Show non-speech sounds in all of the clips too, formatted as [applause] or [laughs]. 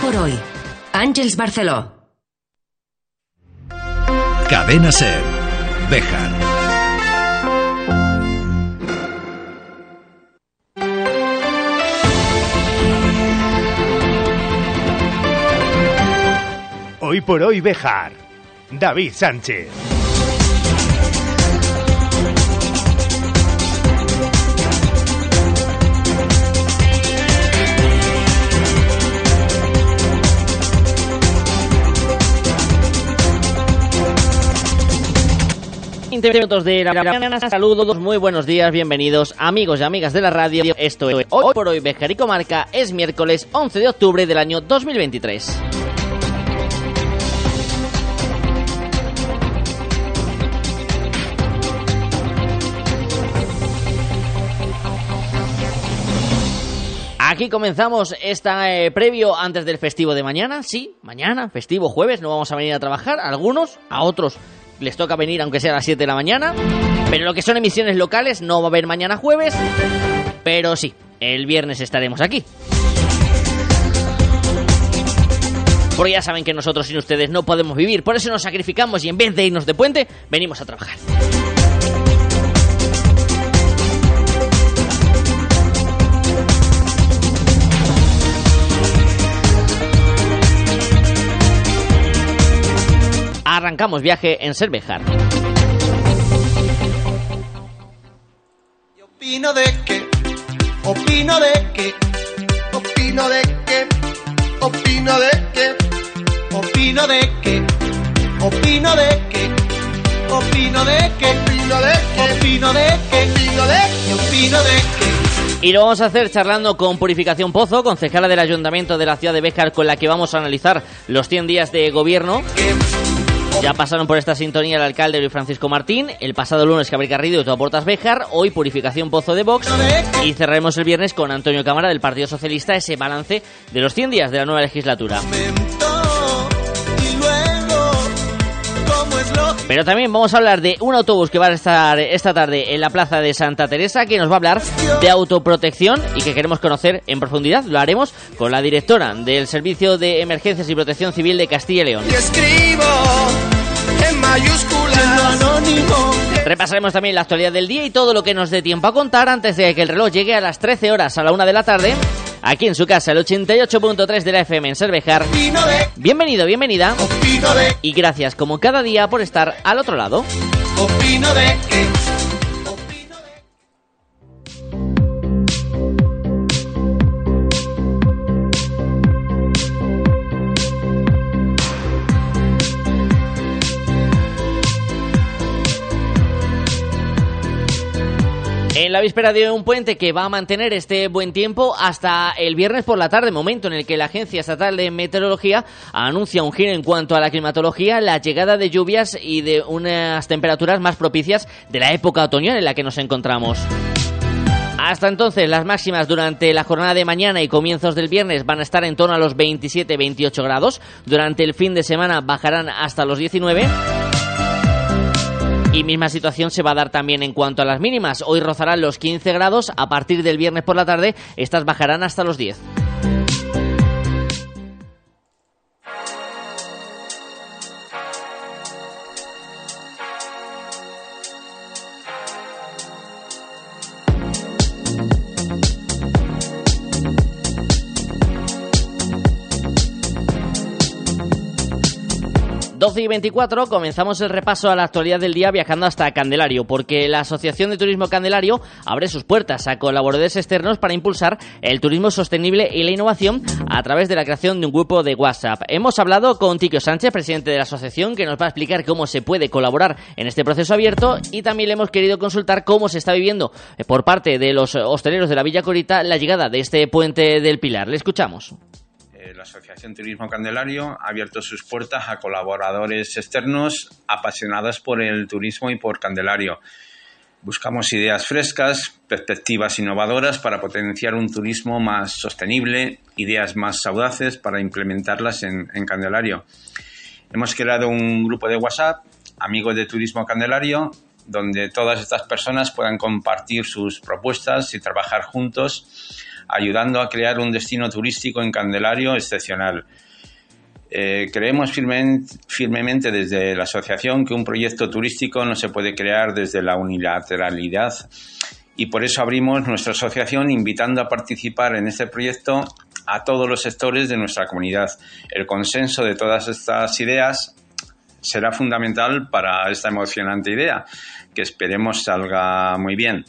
por hoy. Ángels Barceló. Cadena Ser. Bejar. Hoy por hoy Bejar. David Sánchez. Minutos de la mañana. Saludos, muy buenos días, bienvenidos amigos y amigas de la radio. Esto es Hoy por Hoy Bejar y Comarca. Es miércoles 11 de octubre del año 2023. Aquí comenzamos esta eh, previo antes del festivo de mañana. Sí, mañana, festivo jueves, no vamos a venir a trabajar. Algunos, a otros les toca venir aunque sea a las 7 de la mañana. Pero lo que son emisiones locales no va a haber mañana jueves. Pero sí, el viernes estaremos aquí. Porque ya saben que nosotros sin ustedes no podemos vivir. Por eso nos sacrificamos y en vez de irnos de puente, venimos a trabajar. Arrancamos viaje en Cervejar. Opino de que, opino de que, opino de que, opino de que, opino de que, opino de que, opino de que, opino de que, opino de que, opino de que, opino de que. Y lo vamos a hacer charlando con Purificación Pozo, concejala del Ayuntamiento de la ciudad de Béjar, con la que vamos a analizar los 100 días de gobierno. Ya pasaron por esta sintonía el alcalde Luis Francisco Martín, el pasado lunes Gabriel Garrido y tu aportas Béjar, hoy Purificación Pozo de Vox y cerraremos el viernes con Antonio Cámara del Partido Socialista ese balance de los 100 días de la nueva legislatura. Pero también vamos a hablar de un autobús que va a estar esta tarde en la plaza de Santa Teresa que nos va a hablar de autoprotección y que queremos conocer en profundidad. Lo haremos con la directora del Servicio de Emergencias y Protección Civil de Castilla y León. Y escribo en mayúsculas anónimo. Repasaremos también la actualidad del día y todo lo que nos dé tiempo a contar antes de que el reloj llegue a las 13 horas a la 1 de la tarde. Aquí en su casa, el 88.3 de la FM en Cervejar. Bienvenido, bienvenida. Y gracias como cada día por estar al otro lado. opino de En la víspera de un puente que va a mantener este buen tiempo hasta el viernes por la tarde, momento en el que la Agencia Estatal de Meteorología anuncia un giro en cuanto a la climatología, la llegada de lluvias y de unas temperaturas más propicias de la época otoñal en la que nos encontramos. Hasta entonces, las máximas durante la jornada de mañana y comienzos del viernes van a estar en torno a los 27-28 grados. Durante el fin de semana bajarán hasta los 19. Y misma situación se va a dar también en cuanto a las mínimas. Hoy rozarán los 15 grados, a partir del viernes por la tarde estas bajarán hasta los 10. Y 24 comenzamos el repaso a la actualidad del día viajando hasta Candelario, porque la Asociación de Turismo Candelario abre sus puertas a colaboradores externos para impulsar el turismo sostenible y la innovación a través de la creación de un grupo de WhatsApp. Hemos hablado con Tiquio Sánchez, presidente de la asociación, que nos va a explicar cómo se puede colaborar en este proceso abierto y también le hemos querido consultar cómo se está viviendo eh, por parte de los hosteleros de la Villa Corita la llegada de este puente del Pilar. Le escuchamos. Eh, La Asociación Turismo Candelario ha abierto sus puertas a colaboradores externos apasionados por el turismo y por Candelario. Buscamos ideas frescas, perspectivas innovadoras para potenciar un turismo más sostenible, ideas más audaces para implementarlas en, en Candelario. Hemos creado un grupo de WhatsApp, Amigos de Turismo Candelario, donde todas estas personas puedan compartir sus propuestas y trabajar juntos ayudando a crear un destino turístico en Candelario excepcional. Eh, creemos firmemente desde la asociación que un proyecto turístico no se puede crear desde la unilateralidad y por eso abrimos nuestra asociación invitando a participar en este proyecto a todos los sectores de nuestra comunidad. El consenso de todas estas ideas será fundamental para esta emocionante idea, que esperemos salga muy bien.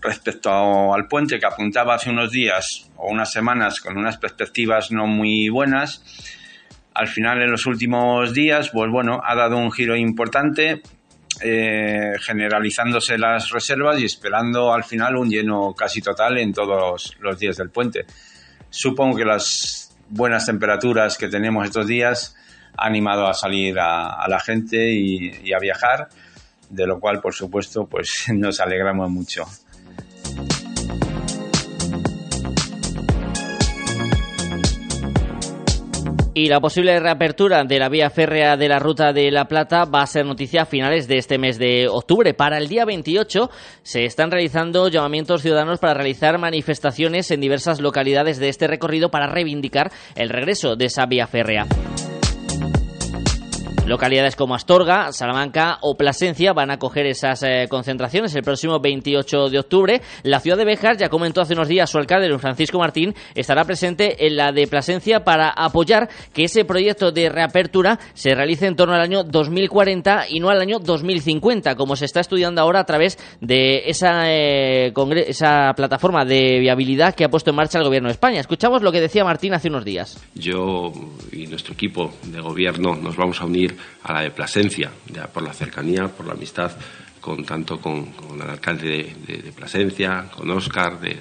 Respecto al puente que apuntaba hace unos días o unas semanas con unas perspectivas no muy buenas, al final en los últimos días, pues bueno, ha dado un giro importante, eh, generalizándose las reservas y esperando al final un lleno casi total en todos los días del puente. Supongo que las buenas temperaturas que tenemos estos días han animado a salir a, la gente y, y a viajar, de lo cual, por supuesto, pues [laughs] nos alegramos mucho. Y la posible reapertura de la vía férrea de la Ruta de la Plata va a ser noticia a finales de este mes de octubre. Para el día 28 se están realizando llamamientos ciudadanos para realizar manifestaciones en diversas localidades de este recorrido para reivindicar el regreso de esa vía férrea. Localidades como Astorga, Salamanca o Plasencia van a coger esas eh, concentraciones el próximo 28 de octubre. La ciudad de Béjar, ya comentó hace unos días su alcalde, don Francisco Martín, estará presente en la de Plasencia para apoyar que ese proyecto de reapertura se realice en torno al año 2040 y no al año 2050, como se está estudiando ahora a través de esa, eh, esa plataforma de viabilidad que ha puesto en marcha el Gobierno de España. Escuchamos lo que decía Martín hace unos días. Yo y nuestro equipo de gobierno nos vamos a unir a la de Plasencia, ya por la cercanía, por la amistad con tanto con, el alcalde de, Plasencia, con Óscar, de,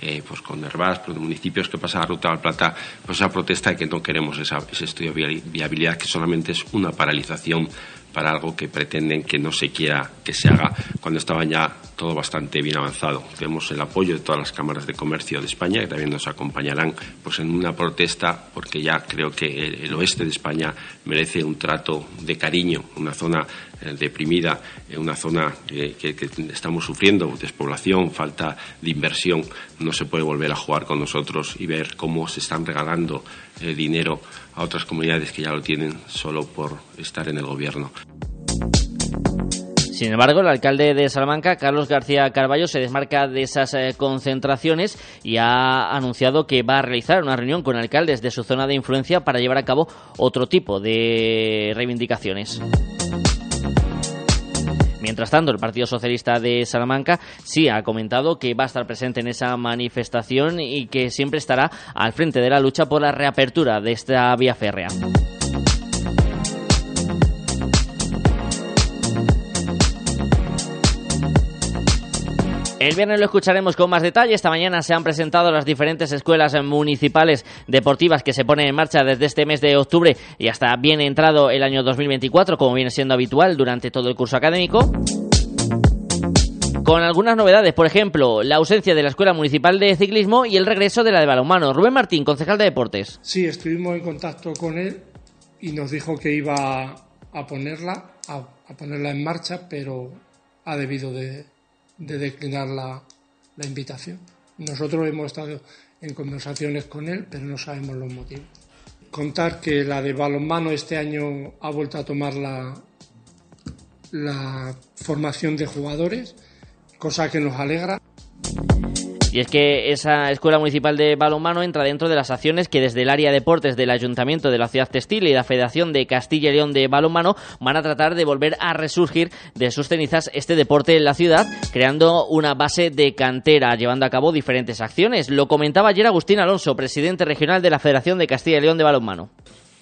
eh, pues con Nervás, los municipios que pasan la ruta la Plata, pues esa protesta de que no queremos ese estudio de viabilidad, que solamente es una paralización para algo que pretenden que no se quiera que se haga. Cuando estaba ya todo bastante bien avanzado. Tenemos el apoyo de todas las cámaras de comercio de España, que también nos acompañarán pues, en una protesta, porque ya creo que el, oeste de España merece un trato de cariño, una zona eh, deprimida, una zona que, estamos sufriendo, despoblación, falta de inversión. No se puede volver a jugar con nosotros y ver cómo se están regalando eh, dinero a otras comunidades que ya lo tienen solo por estar en el gobierno. Sin embargo, el alcalde de Salamanca, Carlos García Carballo, se desmarca de esas eh, concentraciones y ha anunciado que va a realizar una reunión con alcaldes de su zona de influencia para llevar a cabo otro tipo de reivindicaciones. Mientras tanto, el Partido Socialista de Salamanca sí ha comentado que va a estar presente en esa manifestación y que siempre estará al frente de la lucha por la reapertura de esta vía férrea. El viernes lo escucharemos con más detalle. Esta mañana se han presentado las diferentes escuelas municipales deportivas que se ponen en marcha desde este mes de octubre y hasta bien entrado el año 2024, como viene siendo habitual durante todo el curso académico. Con algunas novedades, por ejemplo, la ausencia de la Escuela Municipal de Ciclismo y el regreso de la de balonmano. Rubén Martín, concejal de Deportes. Sí, estuvimos en contacto con él y nos dijo que iba a ponerla, a ponerla en marcha, pero ha debido de, de declinar la, la invitación. Nosotros hemos estado en conversaciones con él, pero no sabemos los motivos. Contar que la de balonmano este año ha vuelto a tomar la, la formación de jugadores, cosa que nos alegra. Y es que esa Escuela Municipal de Balonmano entra dentro de las acciones que desde el área deportes del Ayuntamiento de la Ciudad Textil y la Federación de Castilla y León de Balonmano van a tratar de volver a resurgir de sus cenizas este deporte en la ciudad, creando una base de cantera, llevando a cabo diferentes acciones. Lo comentaba ayer Agustín Alonso, presidente regional de la Federación de Castilla y León de Balonmano.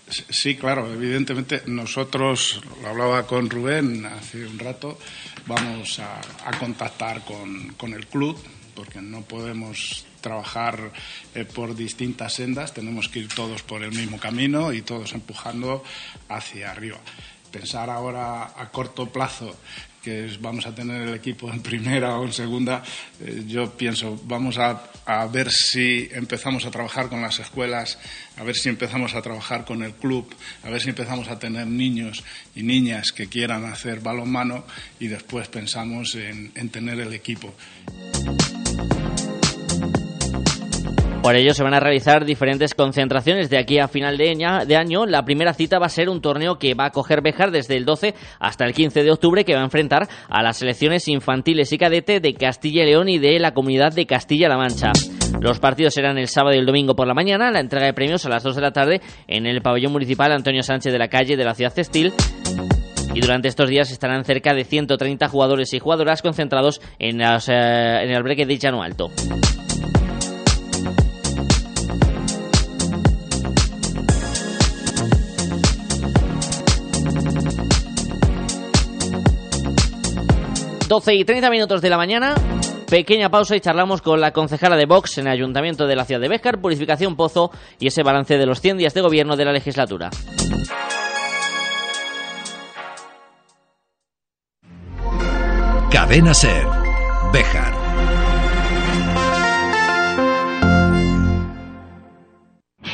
Sí, claro, evidentemente nosotros, lo hablaba con Rubén hace un rato, vamos a, contactar con, con el club porque no podemos trabajar eh, por distintas sendas, tenemos que ir todos por el mismo camino y todos empujando hacia arriba. Pensar ahora a corto plazo que vamos a tener el equipo en primera o en segunda, eh, yo pienso, vamos a, ver si empezamos a trabajar con las escuelas, a ver si empezamos a trabajar con el club, a ver si empezamos a tener niños y niñas que quieran hacer balonmano y después pensamos en, en tener el equipo. Por ello se van a realizar diferentes concentraciones de aquí a final de año. La primera cita va a ser un torneo que va a coger Bejar desde el 12 hasta el 15 de octubre que va a enfrentar a las selecciones infantiles y cadete de Castilla y León y de la comunidad de Castilla-La Mancha. Los partidos serán el sábado y el domingo por la mañana, la entrega de premios a las 2 de la tarde en el pabellón municipal Antonio Sánchez de la calle de la ciudad textil y durante estos días estarán cerca de 130 jugadores y jugadoras concentrados en, eh, el breque de Llano Alto. 12 y 30 minutos de la mañana. Pequeña pausa y charlamos con la concejala de Vox en el Ayuntamiento de la ciudad de Béjar, Purificación Pozo y ese balance de los 100 días de gobierno de la legislatura. Cadena Ser. Béjar.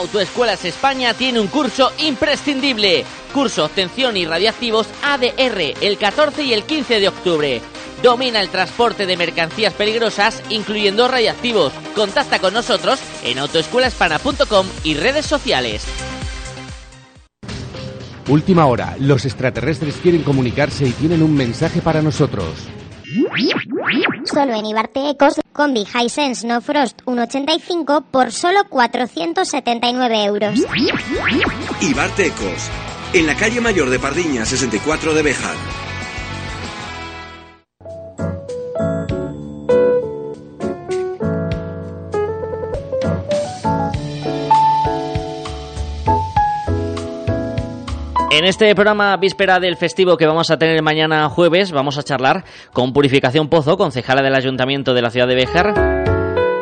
Autoescuelas España tiene un curso imprescindible. Curso Obtención y Radiactivos ADR el 14 y el 15 de octubre. Domina el transporte de mercancías peligrosas, incluyendo radiactivos. Contacta con nosotros en autoescuelahispana.com y redes sociales. Última hora. Los extraterrestres quieren comunicarse y tienen un mensaje para nosotros. Solo en Ibarte Ecos, combi Hisense No Frost 1.85 por solo 479 euros. Ibarte Ecos, en la calle Mayor de Pardiña 64 de Bejar. En este programa víspera del festivo que vamos a tener mañana jueves, vamos a charlar con Purificación Pozo, concejala del Ayuntamiento de la ciudad de Béjar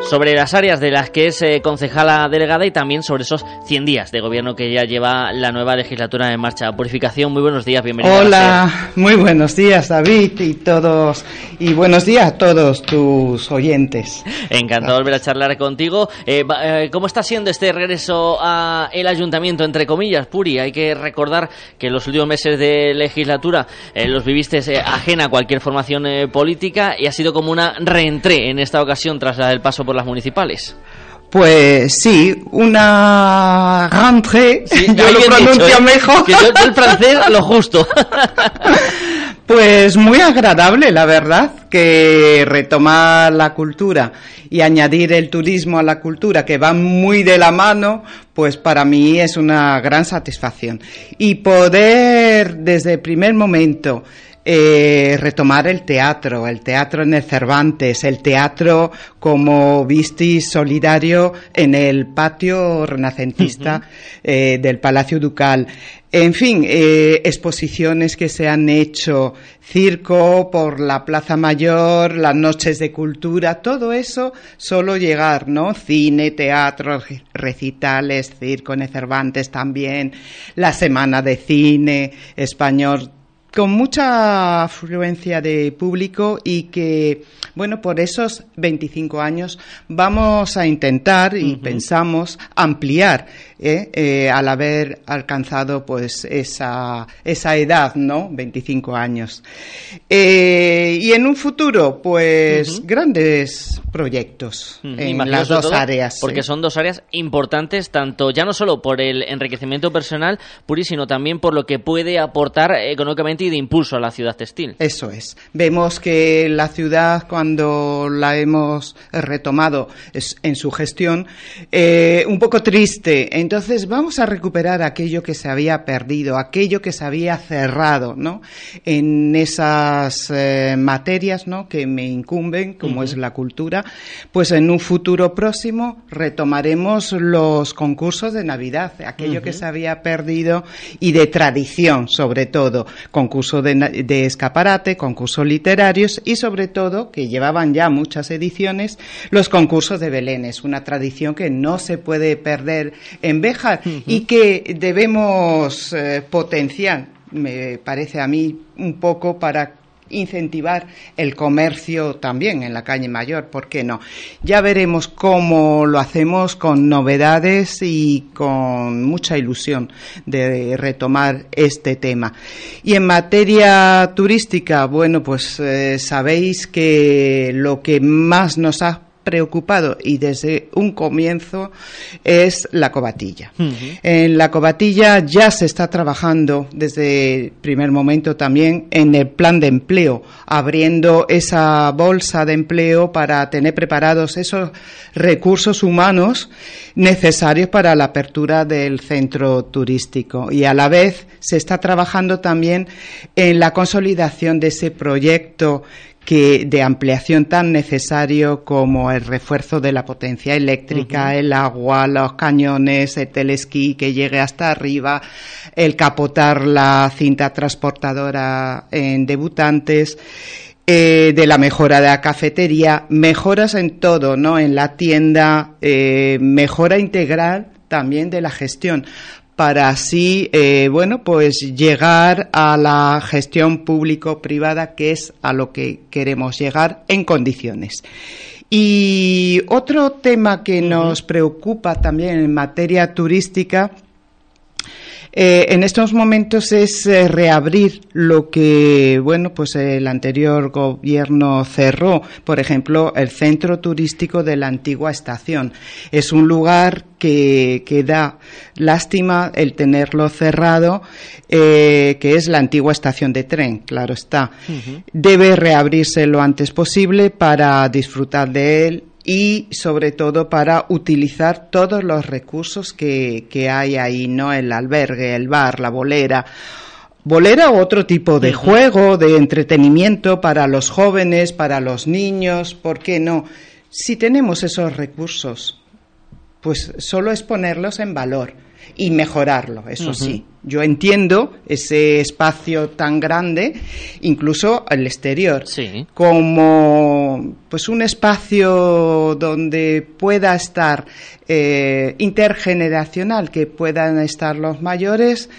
sobre las áreas de las que es eh, concejala delegada y también sobre esos 100 días de gobierno que ya lleva la nueva legislatura en marcha. Purificación, muy buenos días, bienvenido. Hola, muy buenos días David y todos, y buenos días a todos tus oyentes. Encantado de volver a charlar contigo. Eh, eh, ¿Cómo está siendo este regreso a el ayuntamiento, entre comillas, Puri? Hay que recordar que los últimos meses de legislatura los viviste ajena a cualquier formación política y ha sido como una reentré en esta ocasión tras el paso por las municipales. Pues sí, una rentrée, yo lo pronuncio ¿eh? mejor. Que yo, el francés lo justo. [laughs] pues muy agradable, la verdad, que retomar la cultura y añadir el turismo a la cultura, que va muy de la mano, pues para mí es una gran satisfacción. Y poder, desde el primer momento, eh, retomar el teatro, el teatro en el Cervantes, el teatro como vistis solidario en el patio renacentista eh, del Palacio Ducal. En fin, eh, exposiciones que se han hecho, circo por la Plaza Mayor, las noches de cultura, todo eso solo llegar, ¿no? Cine, teatro, recitales, circo en el Cervantes también, la Semana de Cine Español con mucha afluencia de público y que, bueno, por esos 25 años vamos a intentar y pensamos ampliar ¿eh? Eh, al haber alcanzado pues esa, esa edad, ¿no? 25 años. Eh, y en un futuro, pues grandes proyectos en las dos áreas. Porque son dos áreas importantes, tanto ya no solo por el enriquecimiento personal, Puri, sino también por lo que puede aportar económicamente y de impulso a la ciudad textil. Eso es. Vemos que la ciudad, cuando la hemos retomado en su gestión, un poco triste. Entonces vamos a recuperar aquello que se había perdido, aquello que se había cerrado, ¿no? En esas eh, materias, ¿no? Que me incumben, como es la cultura, pues en un futuro próximo retomaremos los concursos de Navidad, aquello que se había perdido y de tradición, sobre todo, con concurso de, de escaparate, concursos literarios y sobre todo, que llevaban ya muchas ediciones, los concursos de Belénes, una tradición que no se puede perder en Béjar y que debemos eh, potenciar, me parece a mí, un poco para incentivar el comercio también en la calle mayor, ¿por qué no? Ya veremos cómo lo hacemos con novedades y con mucha ilusión de retomar este tema. Y en materia turística, bueno, pues eh, sabéis que lo que más nos ha preocupado y desde un comienzo es la cobatilla. En la cobatilla ya se está trabajando desde el primer momento también en el plan de empleo, abriendo esa bolsa de empleo para tener preparados esos recursos humanos necesarios para la apertura del centro turístico. Y a la vez se está trabajando también en la consolidación de ese proyecto que de ampliación tan necesario como el refuerzo de la potencia eléctrica, el agua, los cañones, el telesquí que llegue hasta arriba, el capotar la cinta transportadora en debutantes. Eh, de la mejora de la cafetería, mejoras en todo, ¿no? En la tienda, eh, mejora integral también de la gestión para así, eh, bueno, pues llegar a la gestión público-privada, que es a lo que queremos llegar en condiciones. Y otro tema que nos preocupa también en materia turística eh, en estos momentos es eh, reabrir lo que, bueno, pues el anterior gobierno cerró. Por ejemplo, el centro turístico de la antigua estación. Es un lugar que, que da lástima el tenerlo cerrado, eh, que es la antigua estación de tren, claro está. Debe reabrirse lo antes posible para disfrutar de él y sobre todo para utilizar todos los recursos que, que hay ahí, ¿no? El albergue, el bar, la bolera bolera o otro tipo de juego, de entretenimiento para los jóvenes, para los niños, ¿por qué no? Si tenemos esos recursos, pues solo es ponerlos en valor y mejorarlo, eso sí. Yo entiendo ese espacio tan grande, incluso al exterior, como pues un espacio donde pueda estar eh, intergeneracional, que puedan estar los mayores,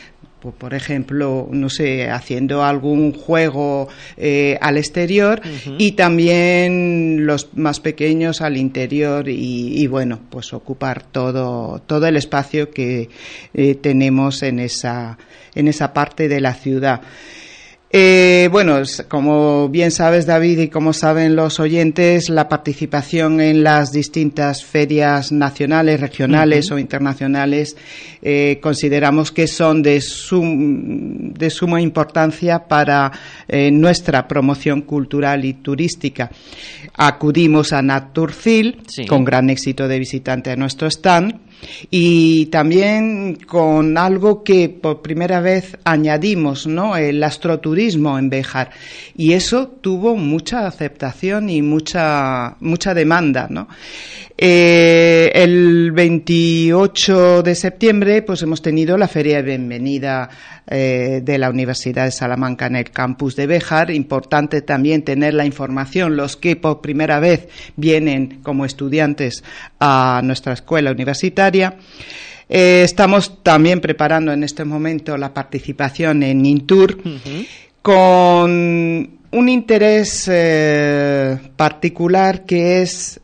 pues, por ejemplo, no sé, haciendo algún juego eh, al exterior y también los más pequeños al interior y, bueno, pues ocupar todo, todo el espacio que eh, tenemos en esa, en esa parte de la ciudad. Eh, bueno, como bien sabes, David, y como saben los oyentes, la participación en las distintas ferias nacionales, regionales o internacionales eh, consideramos que son de, de suma importancia para eh, nuestra promoción cultural y turística. Acudimos a Naturcil, con gran éxito de visitante a nuestro stand y también con algo que por primera vez añadimos, ¿no? El astroturismo en Béjar. Y eso tuvo mucha aceptación y mucha, mucha demanda, ¿no? Eh, el 28 de septiembre, pues hemos tenido la feria de bienvenida eh, de la Universidad de Salamanca en el campus de Béjar. Importante también tener la información, los que por primera vez vienen como estudiantes a nuestra escuela universitaria. Eh, estamos también preparando en este momento la participación en Intur con un interés particular que es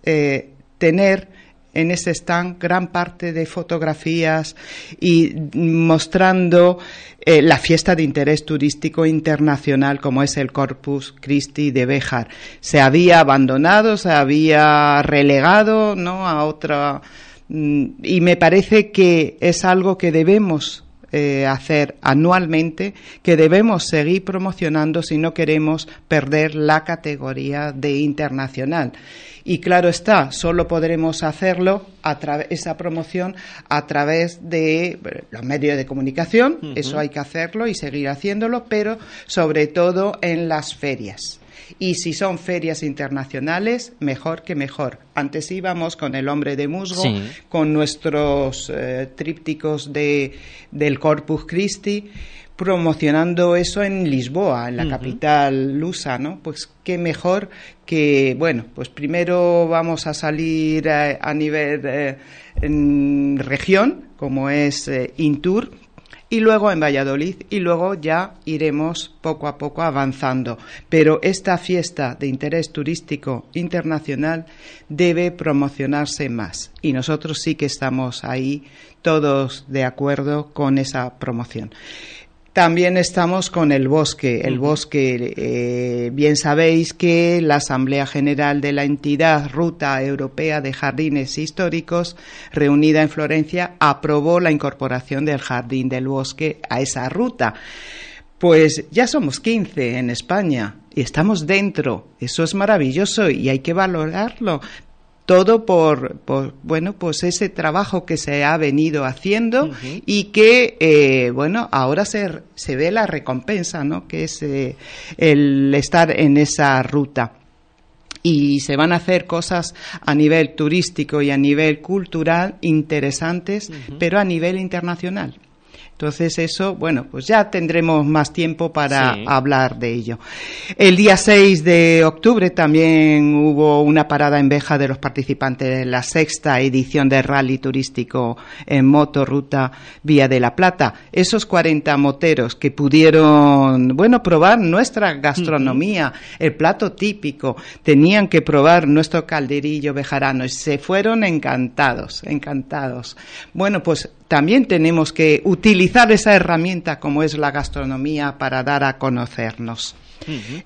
tener en ese stand gran parte de fotografías y mostrando eh, la fiesta de interés turístico internacional como es el Corpus Christi de Béjar. Se había abandonado, se había relegado ¿no? a otra. Mm, y me parece que es algo que debemos eh, hacer anualmente que debemos seguir promocionando si no queremos perder la categoría de internacional. Y claro está, solo podremos hacerlo, a esa promoción, a través de los medios de comunicación, eso hay que hacerlo y seguir haciéndolo, pero sobre todo en las ferias. Y si son ferias internacionales, mejor que mejor. Antes íbamos con el hombre de musgo, con nuestros eh, trípticos de, del Corpus Christi, promocionando eso en Lisboa, en la capital lusa, ¿no? Pues qué mejor que, bueno, pues primero vamos a salir eh, a, nivel eh, en región, como es eh, Intur, y luego en Valladolid y luego ya iremos poco a poco avanzando. Pero esta fiesta de interés turístico internacional debe promocionarse más y nosotros sí que estamos ahí todos de acuerdo con esa promoción. También estamos con el bosque. El bosque, eh, bien sabéis que la Asamblea General de la entidad Ruta Europea de Jardines Históricos, reunida en Florencia, aprobó la incorporación del Jardín del Bosque a esa ruta. Pues ya somos 15 en España y estamos dentro. Eso es maravilloso y hay que valorarlo. Todo por, por, bueno, pues ese trabajo que se ha venido haciendo y que, eh, bueno, ahora se, se ve la recompensa, ¿no? Que es eh, el estar en esa ruta y se van a hacer cosas a nivel turístico y a nivel cultural interesantes, pero a nivel internacional. Entonces eso, bueno, pues ya tendremos más tiempo para Sí. hablar de ello. El día 6 de octubre también hubo una parada en Beja de los participantes de la sexta edición del rally turístico en moto ruta Vía de la Plata. Esos 40 moteros que pudieron, bueno, probar nuestra gastronomía, el plato típico, tenían que probar nuestro calderillo bejarano y se fueron encantados, encantados. Bueno, pues también tenemos que utilizar esa herramienta como es la gastronomía para dar a conocernos.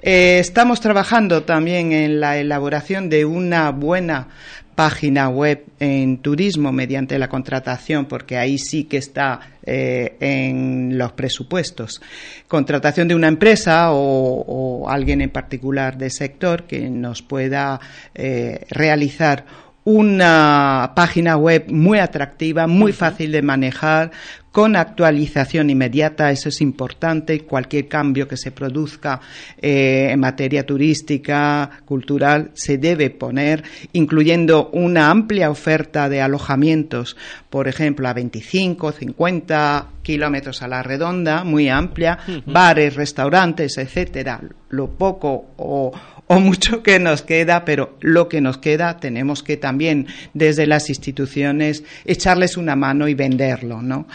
Eh, estamos trabajando también en la elaboración de una buena página web en turismo mediante la contratación, porque ahí sí que está eh, en los presupuestos. Contratación de una empresa o, o alguien en particular del sector que nos pueda eh, realizar una página web muy atractiva, muy fácil de manejar, con actualización inmediata, eso es importante, cualquier cambio que se produzca eh, en materia turística, cultural, se debe poner, incluyendo una amplia oferta de alojamientos, por ejemplo, a 25, 50 kilómetros a la redonda, muy amplia, bares, restaurantes, etcétera, lo poco o, o mucho que nos queda, pero lo que nos queda tenemos que también desde las instituciones echarles una mano y venderlo, ¿no?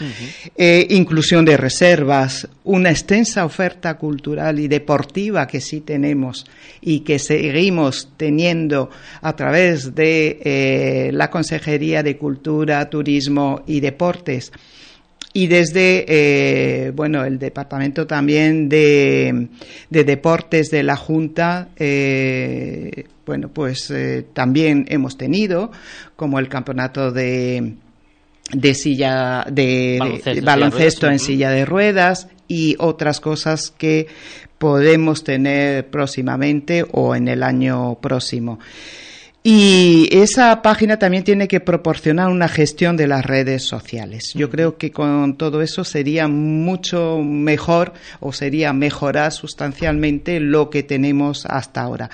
Eh, inclusión de reservas, una extensa oferta cultural y deportiva que sí tenemos y que seguimos teniendo a través de eh, la Consejería de Cultura, Turismo y Deportes y desde eh, bueno el departamento también de, de deportes de la junta eh, bueno pues eh, también hemos tenido como el campeonato de de silla de, Baloncesto, de- en silla de ruedas y otras cosas que podemos tener próximamente o en el año próximo. Y esa página también tiene que proporcionar una gestión de las redes sociales. Yo creo que con todo eso sería mucho mejor o sería mejorar sustancialmente lo que tenemos hasta ahora.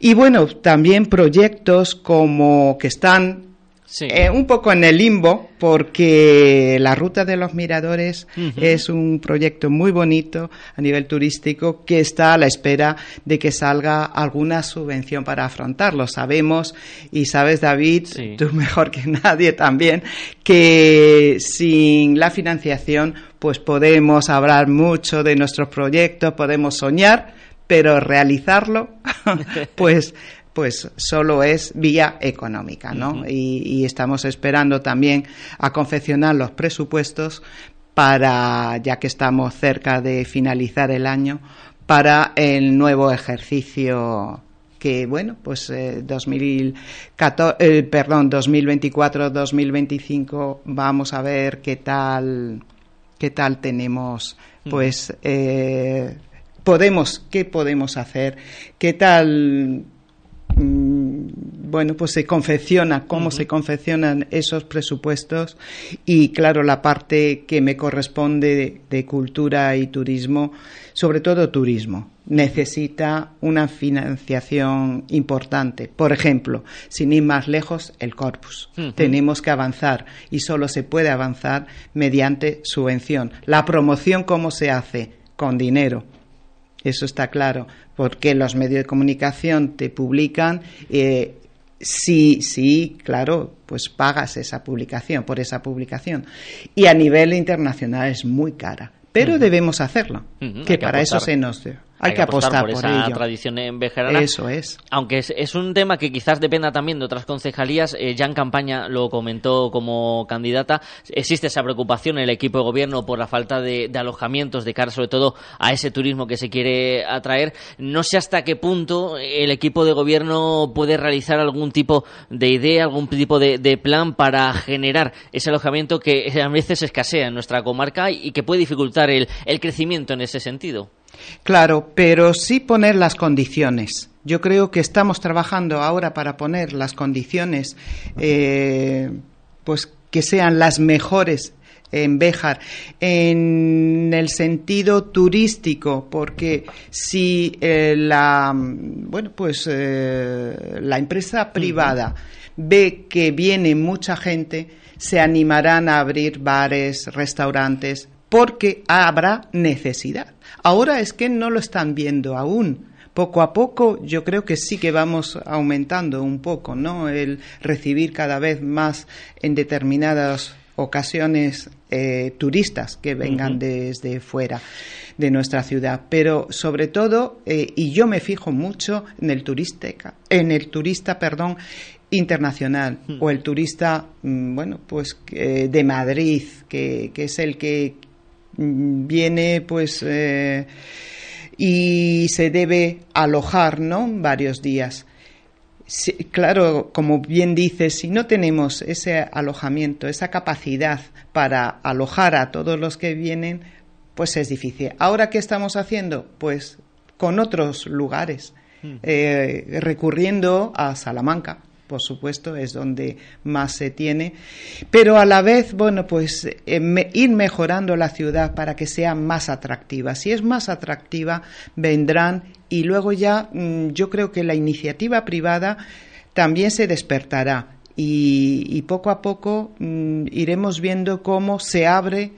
Y bueno, también proyectos como que están eh, un poco en el limbo porque la ruta de los miradores es un proyecto muy bonito a nivel turístico que está a la espera de que salga alguna subvención para afrontarlo. Sabemos y sabes David, tú [laughs] mejor que nadie también, que sin la financiación pues podemos hablar mucho de nuestros proyectos, podemos soñar, pero realizarlo [laughs] pues pues solo es vía económica, ¿no? y, y estamos esperando también a confeccionar los presupuestos para, ya que estamos cerca de finalizar el año, para el nuevo ejercicio que bueno, pues eh, 2014, eh, perdón, 2024-2025 vamos a ver qué tal qué tal tenemos pues eh, podemos qué podemos hacer, qué tal bueno, pues se confecciona, cómo se confeccionan esos presupuestos y, claro, la parte que me corresponde de, de cultura y turismo, sobre todo turismo, necesita una financiación importante. Por ejemplo, sin ir más lejos, el corpus. Tenemos que avanzar y solo se puede avanzar mediante subvención. La promoción, ¿cómo se hace? Con dinero. Eso está claro, porque los medios de comunicación te publican. Eh, sí, sí, claro, pues pagas esa publicación, por esa publicación. Y a nivel internacional es muy cara, pero debemos hacerlo, que para eso se nos hay, que apostar, por, por, esa ello. tradición en bejarana. Eso es. Aunque es, es un tema que quizás dependa también de otras concejalías, eh, ya en campaña lo comentó como candidata, existe esa preocupación en el equipo de gobierno por la falta de, de alojamientos de cara sobre todo a ese turismo que se quiere atraer. No sé hasta qué punto el equipo de gobierno puede realizar algún tipo de idea, algún tipo de, de plan para generar ese alojamiento que a veces escasea en nuestra comarca y que puede dificultar el, el crecimiento en ese sentido. Claro, pero sí poner las condiciones. Yo creo que estamos trabajando ahora para poner las condiciones, eh, pues que sean las mejores en Béjar, en el sentido turístico, porque si eh, la, bueno, pues eh, la empresa privada ve que viene mucha gente, se animarán a abrir bares, restaurantes, porque habrá necesidad. Ahora es que no lo están viendo aún. Poco a poco yo creo que sí que vamos aumentando un poco, ¿no? El recibir cada vez más en determinadas ocasiones eh, turistas que vengan desde fuera de nuestra ciudad, pero sobre todo eh, y yo me fijo mucho en el turista, en el turista, perdón, internacional o el turista, mm, bueno, pues eh, de Madrid, que, que es el que viene, pues eh, y se debe alojar, ¿no? Varios días. Sí, claro, como bien dices, si no tenemos ese alojamiento, esa capacidad para alojar a todos los que vienen, pues es difícil. Ahora, ¿qué estamos haciendo? Pues con otros lugares, eh, recurriendo a Salamanca, por supuesto, es donde más se tiene, pero a la vez, bueno, pues eh, ir mejorando la ciudad para que sea más atractiva. Si es más atractiva, vendrán y luego ya mm, yo creo que la iniciativa privada también se despertará y, y poco a poco mm, iremos viendo cómo se abre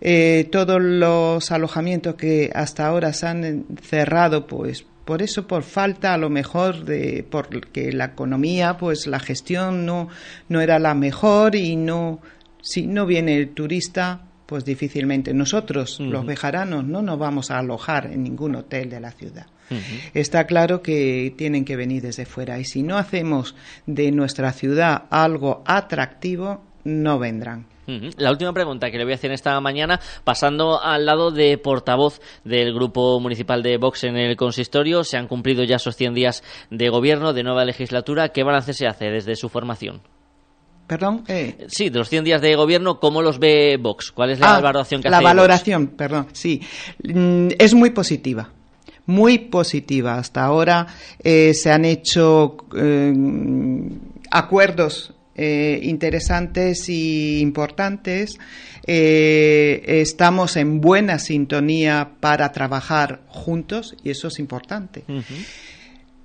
eh, todos los alojamientos que hasta ahora se han cerrado, pues por eso, por falta a lo mejor de, porque la economía, pues la gestión no, no era la mejor y no, si no viene el turista, pues difícilmente nosotros, los bejaranos, no nos vamos a alojar en ningún hotel de la ciudad. Está claro que tienen que venir desde fuera y si no hacemos de nuestra ciudad algo atractivo, no vendrán. La última pregunta que le voy a hacer esta mañana, pasando al lado de portavoz del Grupo Municipal de Vox en el consistorio, se han cumplido ya esos 100 días de gobierno, de nueva legislatura. ¿Qué balance se hace desde su formación? Perdón. eh, Sí, de los 100 días de gobierno, ¿cómo los ve Vox? ¿Cuál es la Ah, valoración que la hace Vox? valoración, perdón, sí, Mm, es muy positiva, muy positiva. Hasta ahora eh, se han hecho eh, acuerdos eh, interesantes y importantes. Eh, estamos en buena sintonía para trabajar juntos y eso es importante.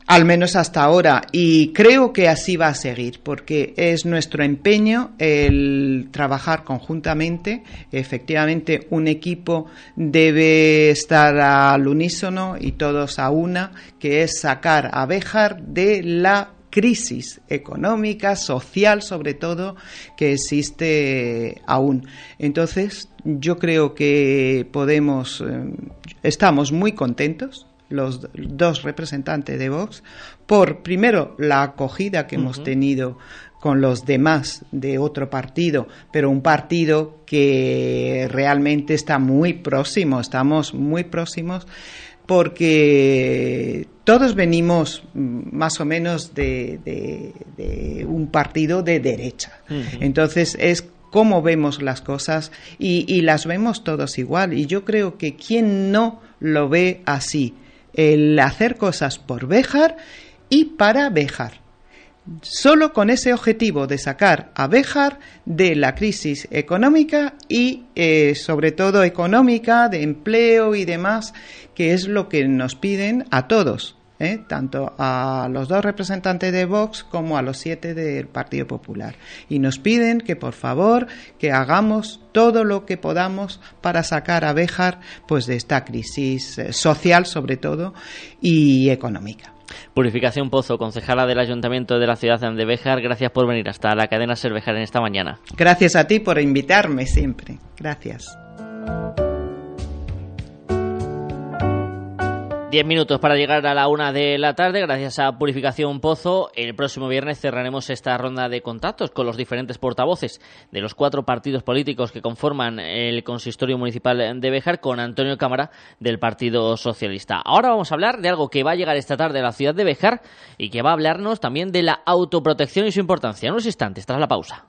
Al menos hasta ahora. Y creo que así va a seguir, porque es nuestro empeño el trabajar conjuntamente. Efectivamente, un equipo debe estar al unísono y todos a una, que es sacar a Béjar de la crisis económica, social sobre todo, que existe aún. Entonces, yo creo que podemos, eh, estamos muy contentos los dos representantes de Vox por primero la acogida que hemos tenido con los demás de otro partido, pero un partido que realmente está muy próximo, estamos muy próximos porque todos venimos mm, más o menos de, de- de un partido de derecha. Entonces es cómo vemos las cosas y, y las vemos todos igual. Y yo creo que quien no lo ve así, el hacer cosas por Béjar y para Béjar. Solo con ese objetivo de sacar a Béjar de la crisis económica y eh, sobre todo económica, de empleo y demás, que es lo que nos piden a todos. ¿eh? tanto a los dos representantes de Vox como a los siete del Partido Popular. Y nos piden que por favor que hagamos todo lo que podamos para sacar a Béjar pues de esta crisis eh, social sobre todo y económica. Purificación Pozo, concejala del Ayuntamiento de la ciudad de Béjar, gracias por venir hasta la cadena Ser Béjar en esta mañana. Gracias a ti por invitarme siempre. Gracias. Diez minutos para llegar a la una de la tarde, gracias a Purificación Pozo. El próximo viernes cerraremos esta ronda de contactos con los diferentes portavoces de los cuatro partidos políticos que conforman el consistorio municipal de Béjar con Antonio Cámara del Partido Socialista. Ahora vamos a hablar de algo que va a llegar esta tarde a la ciudad de Béjar y que va a hablarnos también de la autoprotección y su importancia. En unos instantes, tras la pausa.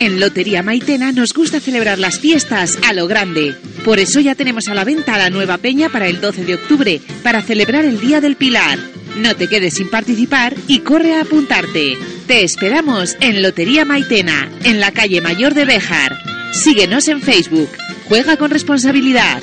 En Lotería Maitena nos gusta celebrar las fiestas a lo grande. Por eso ya tenemos a la venta la nueva peña para el 12 de octubre, para celebrar el Día del Pilar. No te quedes sin participar y corre a apuntarte. Te esperamos en Lotería Maitena, en la calle Mayor de Béjar. Síguenos en Facebook. Juega con responsabilidad.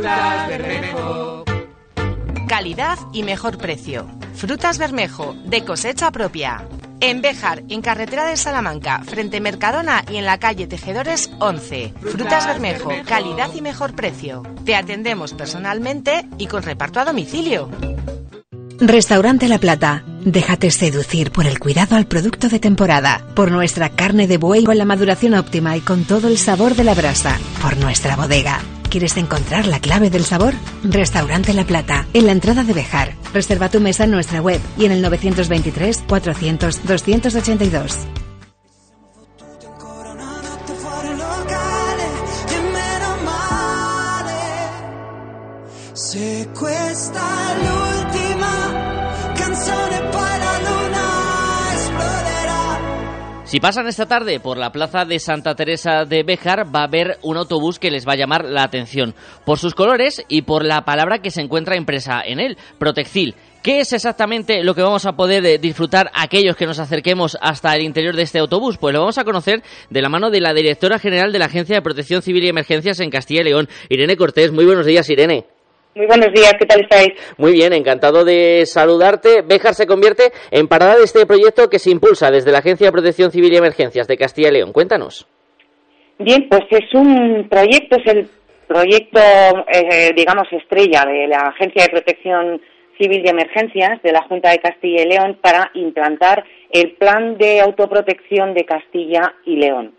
Frutas Bermejo. Calidad y mejor precio. Frutas Bermejo, de cosecha propia. En Béjar, en carretera de Salamanca, frente Mercadona y en la calle Tejedores 11. Frutas Bermejo, calidad y mejor precio. Te atendemos personalmente y con reparto a domicilio. Restaurante La Plata. Déjate seducir por el cuidado al producto de temporada, por nuestra carne de buey con la maduración óptima y con todo el sabor de la brasa, por nuestra bodega. ¿Quieres encontrar la clave del sabor? Restaurante La Plata, en la entrada de Bejar. Reserva tu mesa en nuestra web y en el 923 400 282. Se questa Si pasan esta tarde por la plaza de Santa Teresa de Béjar, va a haber un autobús que les va a llamar la atención por sus colores y por la palabra que se encuentra impresa en él, Protexil. ¿Qué es exactamente lo que vamos a poder eh, disfrutar aquellos que nos acerquemos hasta el interior de este autobús? Pues lo vamos a conocer de la mano de la directora general de la Agencia de Protección Civil y Emergencias en Castilla y León, Irene Cortés. Muy buenos días, Irene. Muy buenos días, ¿qué tal estáis? Muy bien, encantado de saludarte. Béjar se convierte en parada de este proyecto que se impulsa desde la Agencia de Protección Civil y Emergencias de Castilla y León. Cuéntanos. Bien, pues es un proyecto, es el proyecto, eh, digamos, estrella de la Agencia de Protección Civil y Emergencias de la Junta de Castilla y León para implantar el Plan de Autoprotección de Castilla y León.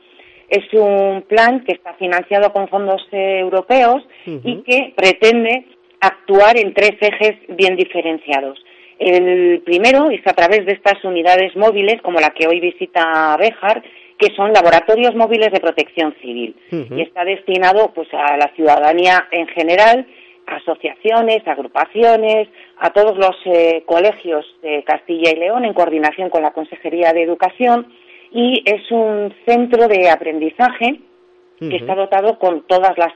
Es un plan que está financiado con fondos eh, europeos y que pretende actuar en tres ejes bien diferenciados. El primero es a través de estas unidades móviles, como la que hoy visita Béjar, que son laboratorios móviles de protección civil. Y está destinado pues, a la ciudadanía en general, asociaciones, agrupaciones, a todos los eh, colegios de Castilla y León, en coordinación con la Consejería de Educación, y es un centro de aprendizaje que está dotado con todas las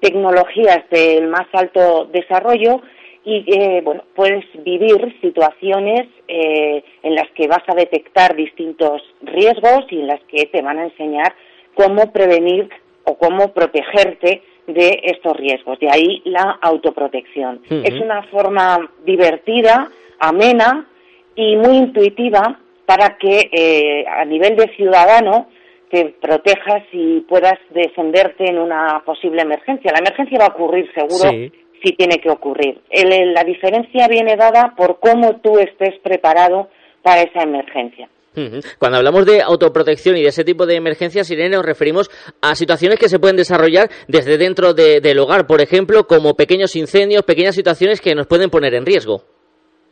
tecnologías del más alto desarrollo y eh, bueno puedes vivir situaciones eh, en las que vas a detectar distintos riesgos y en las que te van a enseñar cómo prevenir o cómo protegerte de estos riesgos. De ahí la autoprotección. Es una forma divertida, amena y muy intuitiva para que eh, a nivel de ciudadano te protejas y puedas defenderte en una posible emergencia. La emergencia va a ocurrir seguro Sí. si tiene que ocurrir. El- la diferencia viene dada por cómo tú estés preparado para esa emergencia. Cuando hablamos de autoprotección y de ese tipo de emergencias, Irene, nos referimos a situaciones que se pueden desarrollar desde dentro de- del hogar, por ejemplo, como pequeños incendios, pequeñas situaciones que nos pueden poner en riesgo.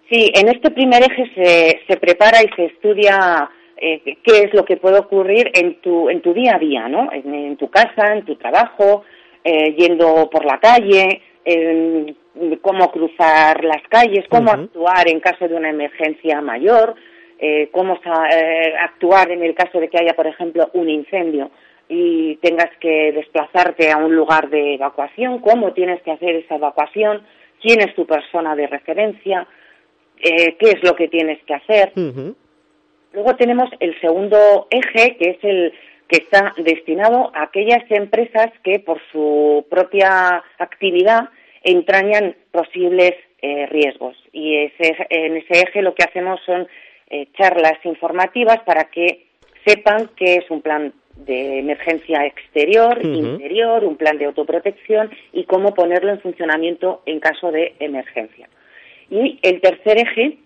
Sí, en este primer eje se, se prepara y se estudia eh, qué es lo que puede ocurrir en tu, en tu día a día, ¿no? En, en tu casa, en tu trabajo, eh, yendo por la calle, en cómo cruzar las calles, cómo actuar en caso de una emergencia mayor, eh, cómo eh, actuar en el caso de que haya, por ejemplo, un incendio y tengas que desplazarte a un lugar de evacuación, cómo tienes que hacer esa evacuación, quién es tu persona de referencia, eh, qué es lo que tienes que hacer. Luego tenemos el segundo eje, que es el que está destinado a aquellas empresas que por su propia actividad entrañan posibles eh, riesgos. Y ese- en ese eje lo que hacemos son eh, charlas informativas para que sepan qué es un plan de emergencia exterior, interior, un plan de autoprotección y cómo ponerlo en funcionamiento en caso de emergencia. Y el tercer eje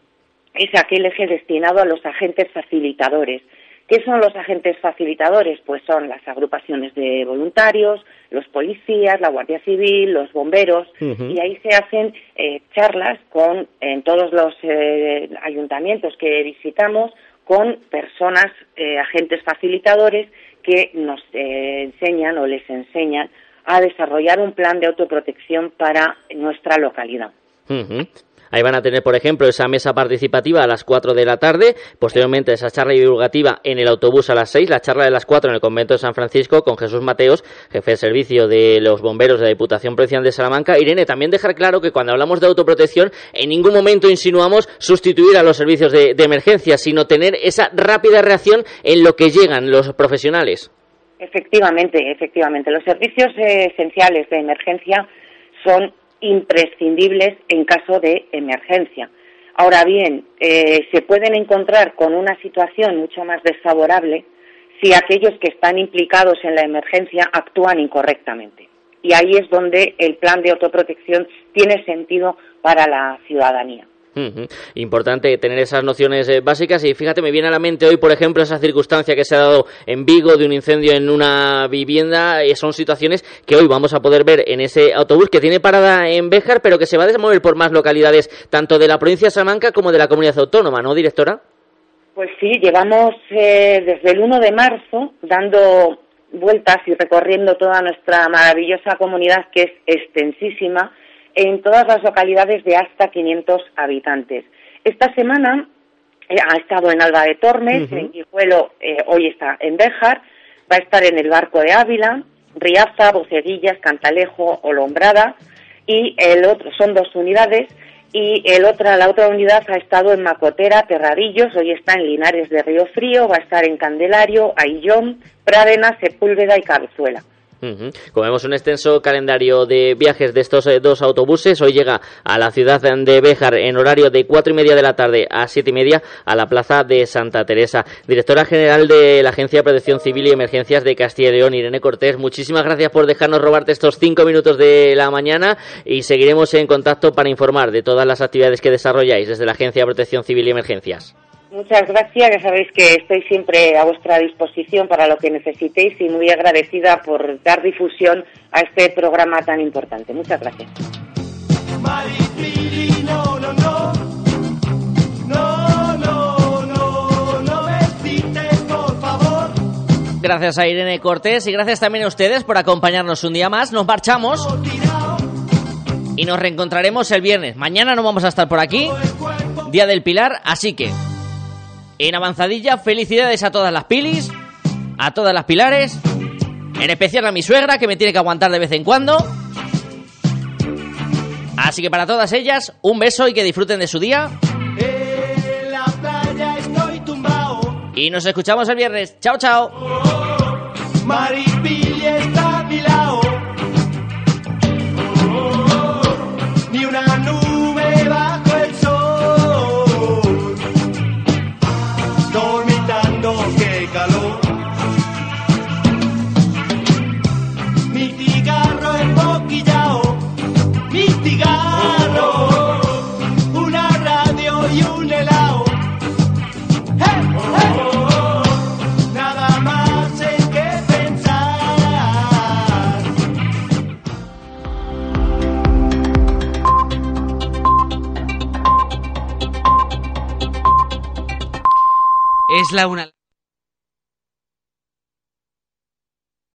es aquel eje destinado a los agentes facilitadores. ¿Qué son los agentes facilitadores? Pues son las agrupaciones de voluntarios, los policías, la Guardia Civil, los bomberos, y ahí se hacen eh, charlas con en todos los eh, ayuntamientos que visitamos con personas, eh, agentes facilitadores que nos eh, enseñan o les enseñan a desarrollar un plan de autoprotección para nuestra localidad. Ahí van a tener, por ejemplo, esa mesa participativa a las 4 de la tarde, posteriormente esa charla divulgativa en el autobús a las 6, la charla de las 4 en el convento de San Francisco con Jesús Mateos, jefe de servicio de los bomberos de la Diputación Provincial de Salamanca. Irene, también dejar claro que cuando hablamos de autoprotección, en ningún momento insinuamos sustituir a los servicios de, de emergencia, sino tener esa rápida reacción en lo que llegan los profesionales. Efectivamente, efectivamente. Los servicios eh, esenciales de emergencia son imprescindibles en caso de emergencia. Ahora bien, eh, se pueden encontrar con una situación mucho más desfavorable si aquellos que están implicados en la emergencia actúan incorrectamente. Y ahí es donde el plan de autoprotección tiene sentido para la ciudadanía. Importante tener esas nociones eh, básicas y fíjate, me viene a la mente hoy, por ejemplo, esa circunstancia que se ha dado en Vigo de un incendio en una vivienda. eh, son situaciones que hoy vamos a poder ver en ese autobús que tiene parada en Béjar, pero que se va a mover por más localidades, tanto de la provincia de Salamanca como de la comunidad autónoma, ¿no, directora? Pues sí, llevamos eh, desde el 1 de marzo dando vueltas y recorriendo toda nuestra maravillosa comunidad que es extensísima en todas las localidades de hasta 500 habitantes. Esta semana eh, ha estado en Alba de Tormes, en Guijuelo, eh, hoy está en Béjar, va a estar en el Barco de Ávila, Riaza, Boceguillas, Cantalejo, Olombrada y el otro son dos unidades y el otra, la otra unidad ha estado en Macotera, Terradillos, hoy está en Linares de Río Frío, va a estar en Candelario, Aillón, Prádena, Sepúlveda y Cabezuela. Ujú. Como vemos un extenso calendario de viajes de estos eh, dos autobuses, hoy llega a la ciudad de Béjar en horario de cuatro y media de la tarde a siete y media a la plaza de Santa Teresa. Directora general de la Agencia de Protección Civil y Emergencias de Castilla y León, Irene Cortés, muchísimas gracias por dejarnos robarte estos cinco minutos de la mañana y seguiremos en contacto para informar de todas las actividades que desarrolláis desde la Agencia de Protección Civil y Emergencias. Muchas gracias, ya sabéis que estoy siempre a vuestra disposición para lo que necesitéis y muy agradecida por dar difusión a este programa tan importante. Muchas gracias. Gracias a Irene Cortés y gracias también a ustedes por acompañarnos un día más. Nos marchamos y nos reencontraremos el viernes. Mañana no vamos a estar por aquí, Día del Pilar, así que en avanzadilla, felicidades a todas las pilis, a todas las pilares, en especial a mi suegra que me tiene que aguantar de vez en cuando. Así que para todas ellas, un beso y que disfruten de su día. En la playa estoy tumbao. Y nos escuchamos el viernes. Chao, chao. La una.